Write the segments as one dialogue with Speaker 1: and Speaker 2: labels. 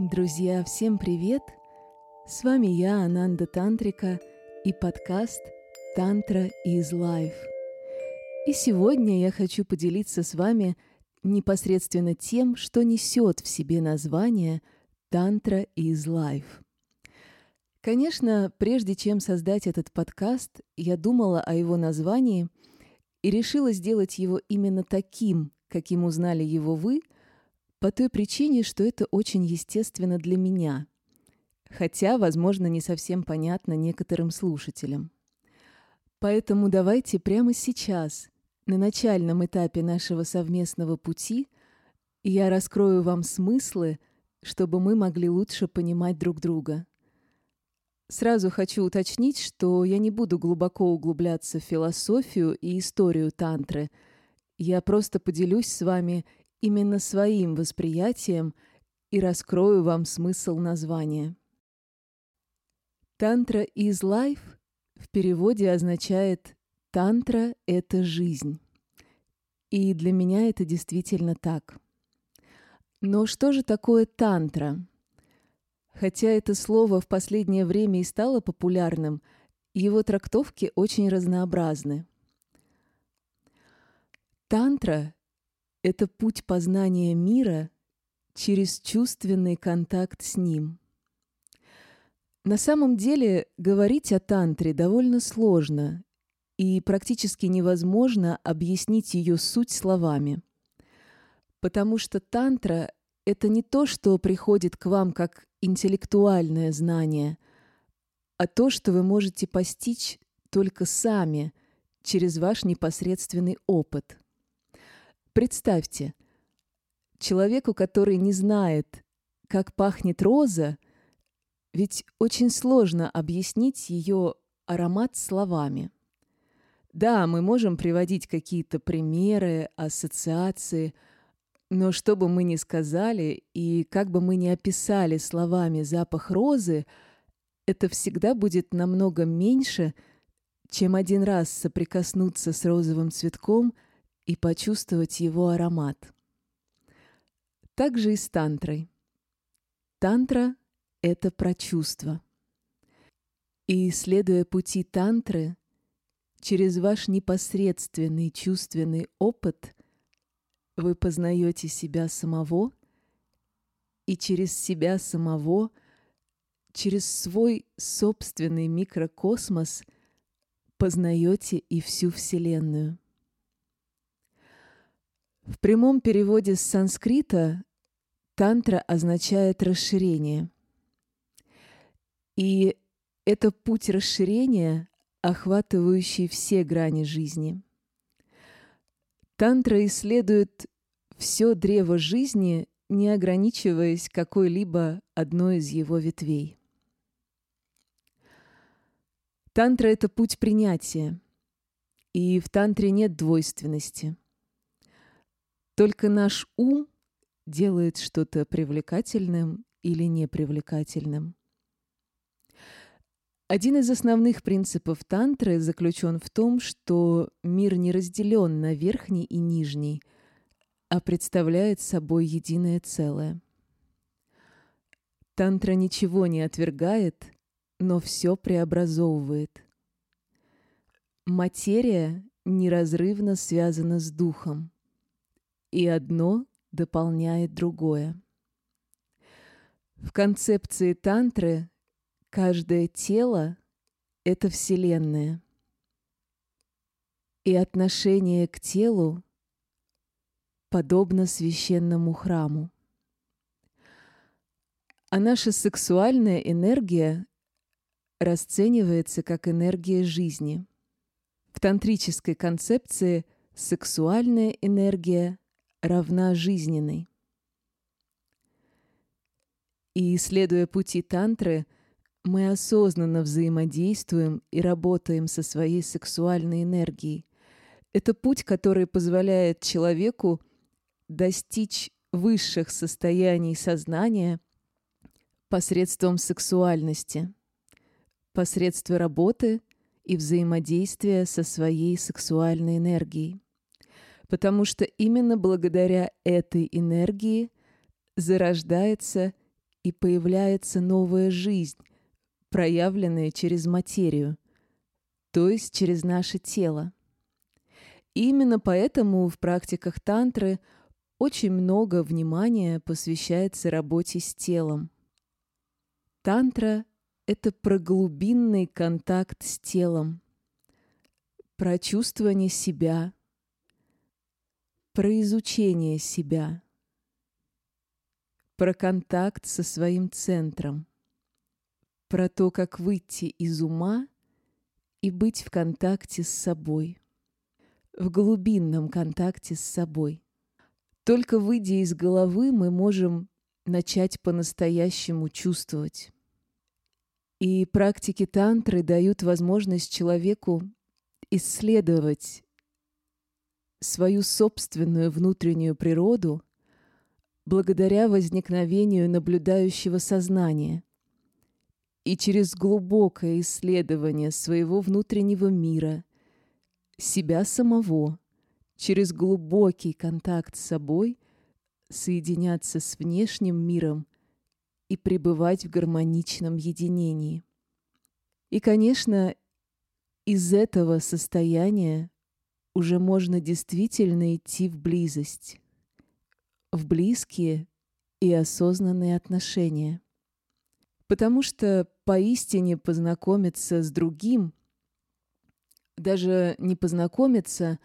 Speaker 1: Друзья, всем привет! С вами я, Ананда Тантрика, и подкаст «Тантра is Life». И сегодня я хочу поделиться с вами непосредственно тем, что несет в себе название «Тантра is Life». Конечно, прежде чем создать этот подкаст, я думала о его названии и решила сделать его именно таким, каким узнали его вы – по той причине, что это очень естественно для меня, хотя, возможно, не совсем понятно некоторым слушателям. Поэтому давайте прямо сейчас, на начальном этапе нашего совместного пути, я раскрою вам смыслы, чтобы мы могли лучше понимать друг друга. Сразу хочу уточнить, что я не буду глубоко углубляться в философию и историю тантры. Я просто поделюсь с вами именно своим восприятием и раскрою вам смысл названия. Тантра is life в переводе означает «тантра — это жизнь». И для меня это действительно так. Но что же такое тантра? Хотя это слово в последнее время и стало популярным, его трактовки очень разнообразны. Тантра это путь познания мира через чувственный контакт с ним. На самом деле говорить о тантре довольно сложно, и практически невозможно объяснить ее суть словами. Потому что тантра — это не то, что приходит к вам как интеллектуальное знание, а то, что вы можете постичь только сами через ваш непосредственный опыт — Представьте, человеку, который не знает, как пахнет роза, ведь очень сложно объяснить ее аромат словами. Да, мы можем приводить какие-то примеры, ассоциации, но что бы мы ни сказали и как бы мы ни описали словами запах розы, это всегда будет намного меньше, чем один раз соприкоснуться с розовым цветком – и почувствовать его аромат. Так же и с тантрой. Тантра — это про чувства. И, следуя пути тантры, через ваш непосредственный чувственный опыт вы познаете себя самого, и через себя самого, через свой собственный микрокосмос познаете и всю Вселенную. В прямом переводе с санскрита тантра означает расширение. И это путь расширения, охватывающий все грани жизни. Тантра исследует все древо жизни, не ограничиваясь какой-либо одной из его ветвей. Тантра — это путь принятия, и в тантре нет двойственности — только наш ум делает что-то привлекательным или непривлекательным. Один из основных принципов тантры заключен в том, что мир не разделен на верхний и нижний, а представляет собой единое целое. Тантра ничего не отвергает, но все преобразовывает. Материя неразрывно связана с духом и одно дополняет другое. В концепции тантры каждое тело — это Вселенная. И отношение к телу подобно священному храму. А наша сексуальная энергия расценивается как энергия жизни. В тантрической концепции сексуальная энергия равна жизненной. И, исследуя пути тантры, мы осознанно взаимодействуем и работаем со своей сексуальной энергией. Это путь, который позволяет человеку достичь высших состояний сознания посредством сексуальности, посредством работы и взаимодействия со своей сексуальной энергией потому что именно благодаря этой энергии зарождается и появляется новая жизнь, проявленная через материю, то есть через наше тело. И именно поэтому в практиках тантры очень много внимания посвящается работе с телом. Тантра — это про глубинный контакт с телом, про чувствование себя, про изучение себя, про контакт со своим центром, про то, как выйти из ума и быть в контакте с собой, в глубинном контакте с собой. Только выйдя из головы, мы можем начать по-настоящему чувствовать. И практики тантры дают возможность человеку исследовать свою собственную внутреннюю природу благодаря возникновению наблюдающего сознания. И через глубокое исследование своего внутреннего мира, себя самого, через глубокий контакт с собой соединяться с внешним миром и пребывать в гармоничном единении. И, конечно, из этого состояния уже можно действительно идти в близость, в близкие и осознанные отношения. Потому что поистине познакомиться с другим, даже не познакомиться,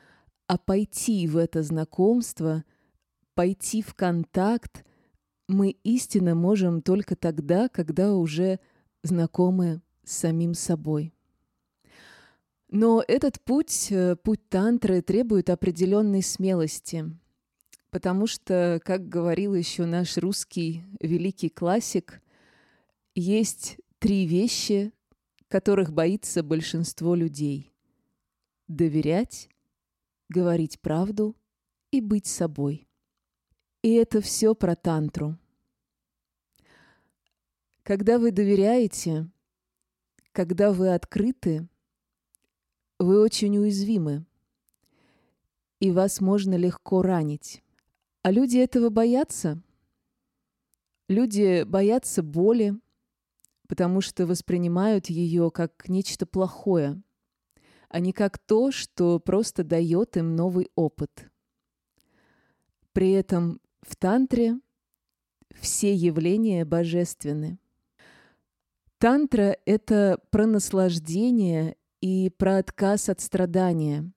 Speaker 1: а пойти в это знакомство, пойти в контакт, мы истинно можем только тогда, когда уже знакомы с самим собой. Но этот путь, э, путь тантры, требует определенной смелости, потому что, как говорил еще наш русский великий классик, есть три вещи, которых боится большинство людей. Доверять, говорить правду и быть собой. И это все про тантру. Когда вы доверяете, когда вы открыты, вы очень уязвимы, и вас можно легко ранить. А люди этого боятся. Люди боятся боли, потому что воспринимают ее как нечто плохое, а не как то, что просто дает им новый опыт. При этом в тантре все явления божественны. Тантра — это про наслаждение и про отказ от страдания.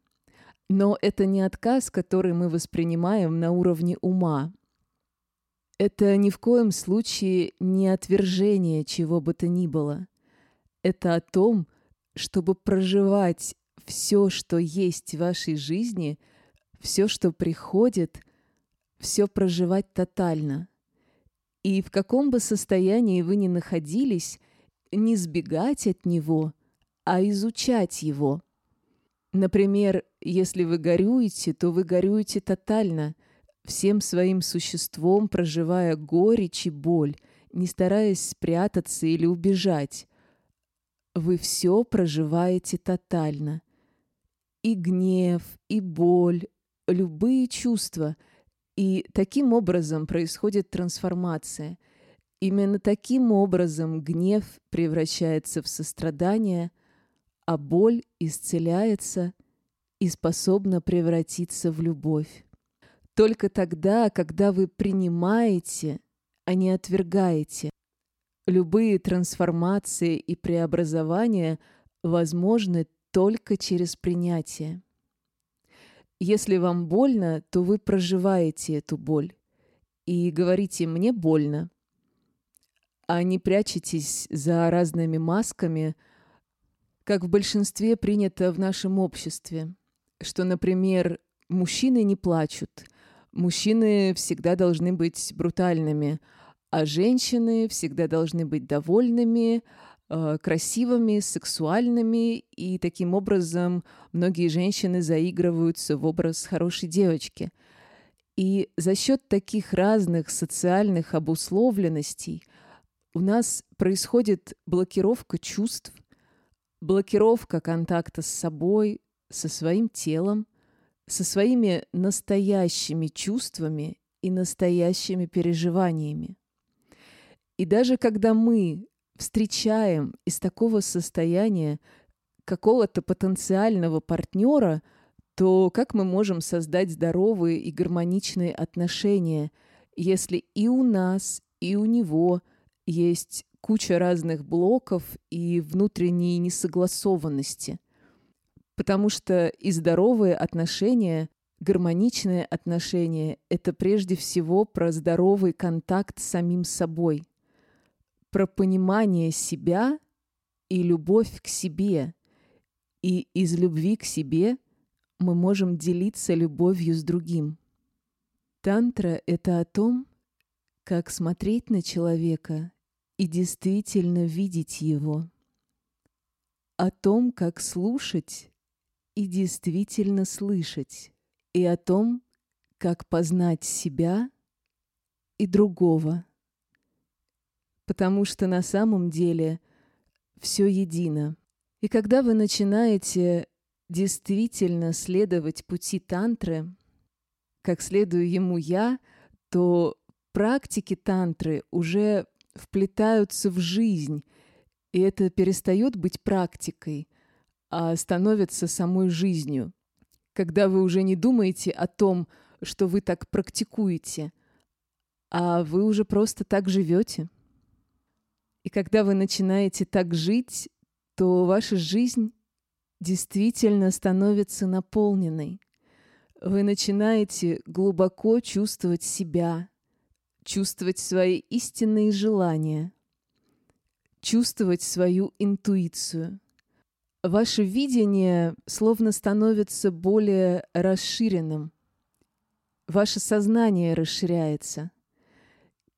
Speaker 1: Но это не отказ, который мы воспринимаем на уровне ума. Это ни в коем случае не отвержение чего бы то ни было. Это о том, чтобы проживать все, что есть в вашей жизни, все, что приходит, все проживать тотально. И в каком бы состоянии вы ни находились, не сбегать от него – а изучать его. Например, если вы горюете, то вы горюете тотально, всем своим существом проживая горечь и боль, не стараясь спрятаться или убежать. Вы все проживаете тотально. И гнев, и боль, любые чувства. И таким образом происходит трансформация. Именно таким образом гнев превращается в сострадание – а боль исцеляется и способна превратиться в любовь. Только тогда, когда вы принимаете, а не отвергаете, любые трансформации и преобразования возможны только через принятие. Если вам больно, то вы проживаете эту боль и говорите «мне больно», а не прячетесь за разными масками – как в большинстве принято в нашем обществе, что, например, мужчины не плачут, мужчины всегда должны быть брутальными, а женщины всегда должны быть довольными, э, красивыми, сексуальными, и таким образом многие женщины заигрываются в образ хорошей девочки. И за счет таких разных социальных обусловленностей у нас происходит блокировка чувств, блокировка контакта с собой, со своим телом, со своими настоящими чувствами и настоящими переживаниями. И даже когда мы встречаем из такого состояния какого-то потенциального партнера, то как мы можем создать здоровые и гармоничные отношения, если и у нас, и у него есть куча разных блоков и внутренней несогласованности? Потому что и здоровые отношения, гармоничные отношения — это прежде всего про здоровый контакт с самим собой, про понимание себя и любовь к себе. И из любви к себе мы можем делиться любовью с другим. Тантра — это о том, как смотреть на человека и действительно видеть его. О том, как слушать и действительно слышать. И о том, как познать себя и другого. Потому что на самом деле все едино. И когда вы начинаете действительно следовать пути тантры, как следую ему я, то практики тантры уже вплетаются в жизнь, и это перестает быть практикой, а становится самой жизнью. Когда вы уже не думаете о том, что вы так практикуете, а вы уже просто так живете. И когда вы начинаете так жить, то ваша жизнь действительно становится наполненной. Вы начинаете глубоко чувствовать себя, чувствовать свои истинные желания, чувствовать свою интуицию. Ваше видение словно становится более расширенным. Ваше сознание расширяется.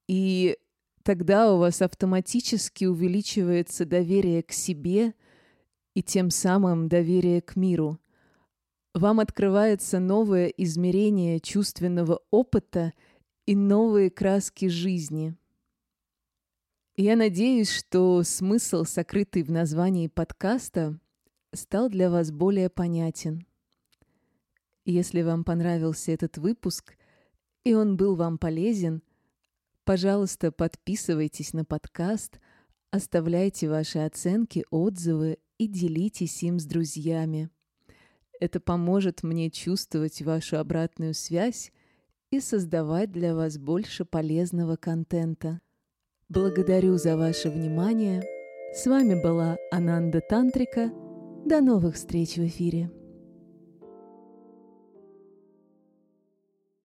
Speaker 1: И тогда у вас автоматически увеличивается доверие к себе – и тем самым доверие к миру. Вам открывается новое измерение чувственного опыта и новые краски жизни. Я надеюсь, что смысл, сокрытый в названии подкаста, стал для вас более понятен. Если вам понравился этот выпуск, и он был вам полезен, пожалуйста, подписывайтесь на подкаст, оставляйте ваши оценки, отзывы и делитесь им с друзьями. Это поможет мне чувствовать вашу обратную связь и создавать для вас больше полезного контента. Благодарю за ваше внимание. С вами была Ананда Тантрика. До новых встреч в эфире.